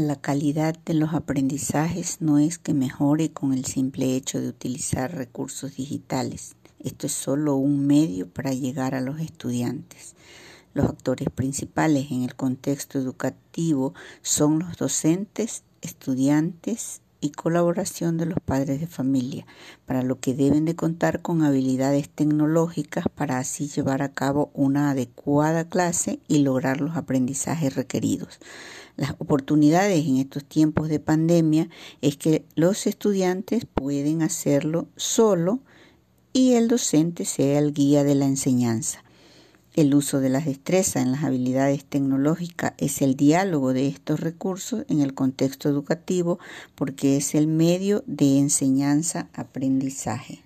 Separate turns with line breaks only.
La calidad de los aprendizajes no es que mejore con el simple hecho de utilizar recursos digitales. Esto es solo un medio para llegar a los estudiantes. Los actores principales en el contexto educativo son los docentes, estudiantes y colaboración de los padres de familia, para lo que deben de contar con habilidades tecnológicas para así llevar a cabo una adecuada clase y lograr los aprendizajes requeridos. Las oportunidades en estos tiempos de pandemia es que los estudiantes pueden hacerlo solo y el docente sea el guía de la enseñanza. El uso de las destrezas en las habilidades tecnológicas es el diálogo de estos recursos en el contexto educativo porque es el medio de enseñanza-aprendizaje.